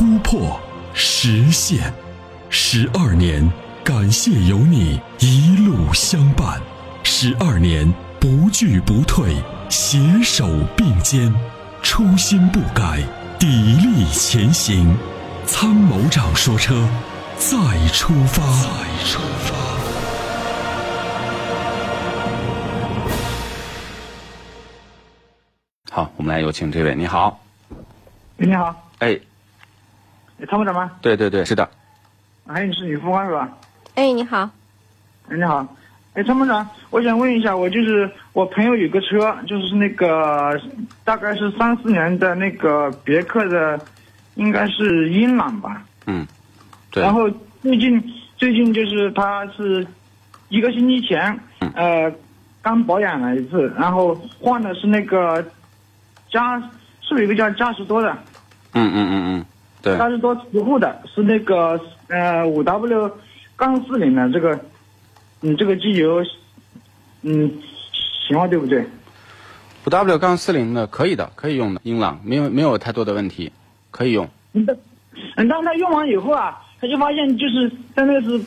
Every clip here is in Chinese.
突破、实现。十二年，感谢有你一路相伴。十二年，不惧不退，携手并肩，初心不改，砥砺前行。参谋长说：车，再出发。再出发。”好，我们来有请这位。你好，喂，你好，哎，参谋长吗？对对对，是的，哎，你是女副官是吧？哎，你好，哎，你好，哎，参谋长，我想问一下，我就是我朋友有个车，就是那个大概是三四年的那个别克的，应该是英朗吧。嗯，对。然后最近最近就是他是一个星期前，呃，刚保养了一次，然后换的是那个。嘉是不是有个叫嘉实多的？嗯嗯嗯嗯，对。嘉实多磁护的是那个呃五 W 杠四零的这个，嗯这个机油，嗯行吗？对不对？五 W 杠四零的可以的，可以用的，英朗没有没有太多的问题，可以用。嗯，当他用完以后啊，他就发现就是在那次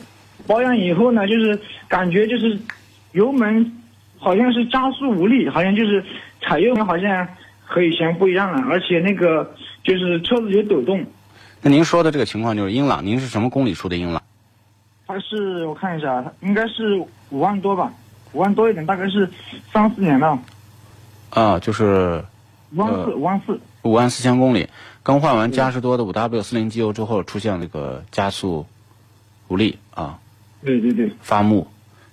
保养以后呢，就是感觉就是油门好像是加速无力，好像就是踩油门好像。和以前不一样了，而且那个就是车子有抖动。那您说的这个情况就是英朗，您是什么公里数的英朗？它是我看一下，应该是五万多吧，五万多一点，大概是三四年了。啊，就是五万四，五万四，五万四千公里，更换完嘉实多的五 W 四零机油之后，出现这个加速无力啊。对对对。发木，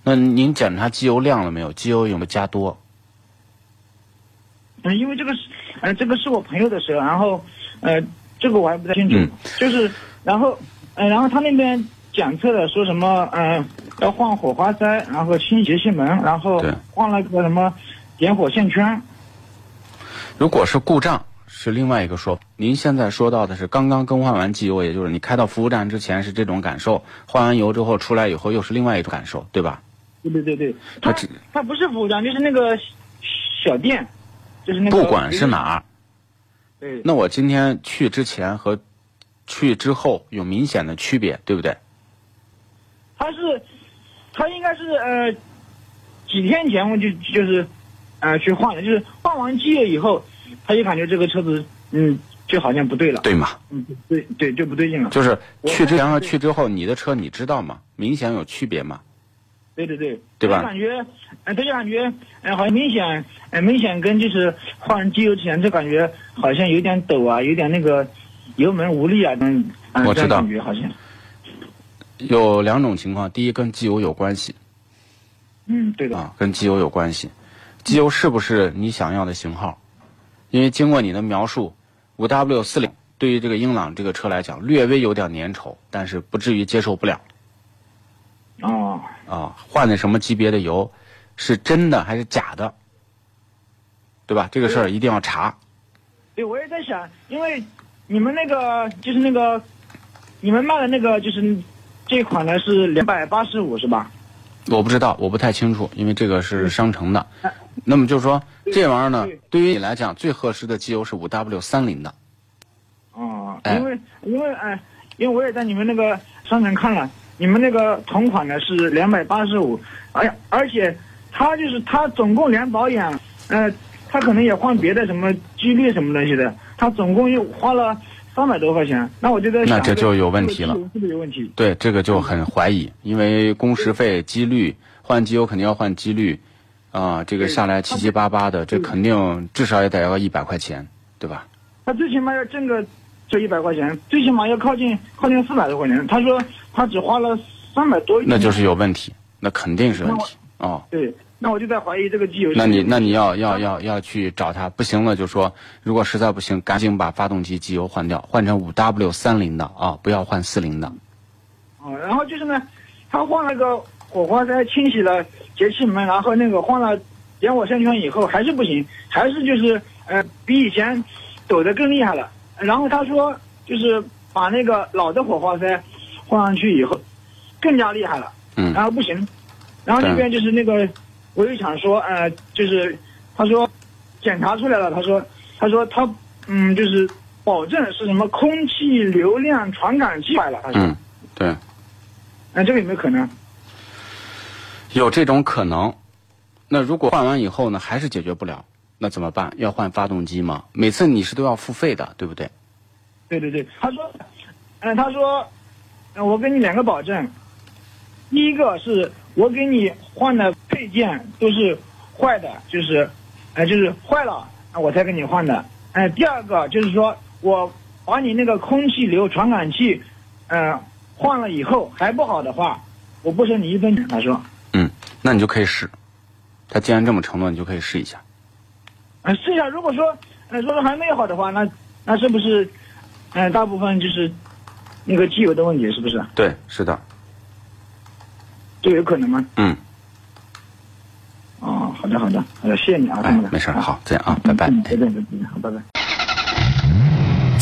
那您检查机油量了没有？机油有没有加多？嗯，因为这个是，呃，这个是我朋友的车，然后，呃，这个我还不太清楚，就是，然后，呃，然后他那边检测的说什么，嗯，要换火花塞，然后清节气门，然后换了个什么点火线圈。如果是故障，是另外一个说。您现在说到的是刚刚更换完机油，也就是你开到服务站之前是这种感受，换完油之后出来以后又是另外一种感受，对吧？对对对对，它它不是服务站，就是那个小店。就是那个不管是哪儿，对，那我今天去之前和去之后有明显的区别，对不对？他是，他应该是呃几天前我就就是呃去换了，就是换完机油以后，他就感觉这个车子嗯就好像不对了，对吗？嗯，对对就不对劲了。就是去之前和去之后，你的车你知道吗？明显有区别吗？对对对，对吧？感觉，呃，他就感觉，呃，好像明显，呃，明显跟就是换机油之前就感觉好像有点抖啊，有点那个油门无力啊，嗯，我知道，感觉好像有两种情况，第一跟机油有关系，嗯，对的，啊，跟机油有关系，机油是不是你想要的型号？因为经过你的描述，五 W 四零对于这个英朗这个车来讲，略微有点粘稠，但是不至于接受不了。哦。啊，换的什么级别的油，是真的还是假的？对吧？这个事儿一定要查。对，我也在想，因为你们那个就是那个，你们卖的那个就是这款呢是两百八十五是吧？我不知道，我不太清楚，因为这个是商城的。那么就是说，这玩意儿呢，对于你来讲，最合适的机油是五 W 三零的。哦，因为因为哎，因为我也在你们那个商城看了。你们那个同款的是两百八十五，哎呀，而且他就是他总共连保养，呃，他可能也换别的什么机滤什么东西的，他总共又花了三百多块钱。那我就在想，那这就有问题了，是不是有问题？对，这个就很怀疑，因为工时费、机滤换机油肯定要换机滤，啊，这个下来七七八八的，这肯定至少也得要一百块钱，对吧？他最起码要挣个这一百块钱，最起码要靠近靠近四百多块钱。他说。他只花了三百多，那就是有问题，那肯定是问题哦。对，那我就在怀疑这个机油。那你那你要要要要去找他，不行了就说，如果实在不行，赶紧把发动机机油换掉，换成五 W 三零的啊，不要换四零的。哦，然后就是呢，他换了个火花塞，清洗了节气门，然后那个换了点火线圈以后还是不行，还是就是呃比以前抖得更厉害了。然后他说就是把那个老的火花塞换上去以后更加厉害了。嗯。然后不行，然后那边就是那个。我就想说，呃，就是他说检查出来了，他说他说他嗯，就是保证是什么空气流量传感器坏了，他说。嗯，对。那这个有没有可能？有这种可能。那如果换完以后呢，还是解决不了，那怎么办？要换发动机吗？每次你是都要付费的，对不对？对对对，他说，嗯，他说，我给你两个保证，第一个是。我给你换的配件都是坏的，就是，哎，就是坏了，我才给你换的。哎，第二个就是说我把你那个空气流传感器，嗯，换了以后还不好的话，我不收你一分钱。他说，嗯，那你就可以试。他既然这么承诺，你就可以试一下。嗯，试一下。如果说，呃，说说还没有好的话，那那是不是，嗯，大部分就是那个机油的问题，是不是？对，是的。这有可能吗？嗯。哦，好的，好的，好的，谢谢你啊，哎，没事，好，再见啊，拜拜。再见，再见，好，拜拜。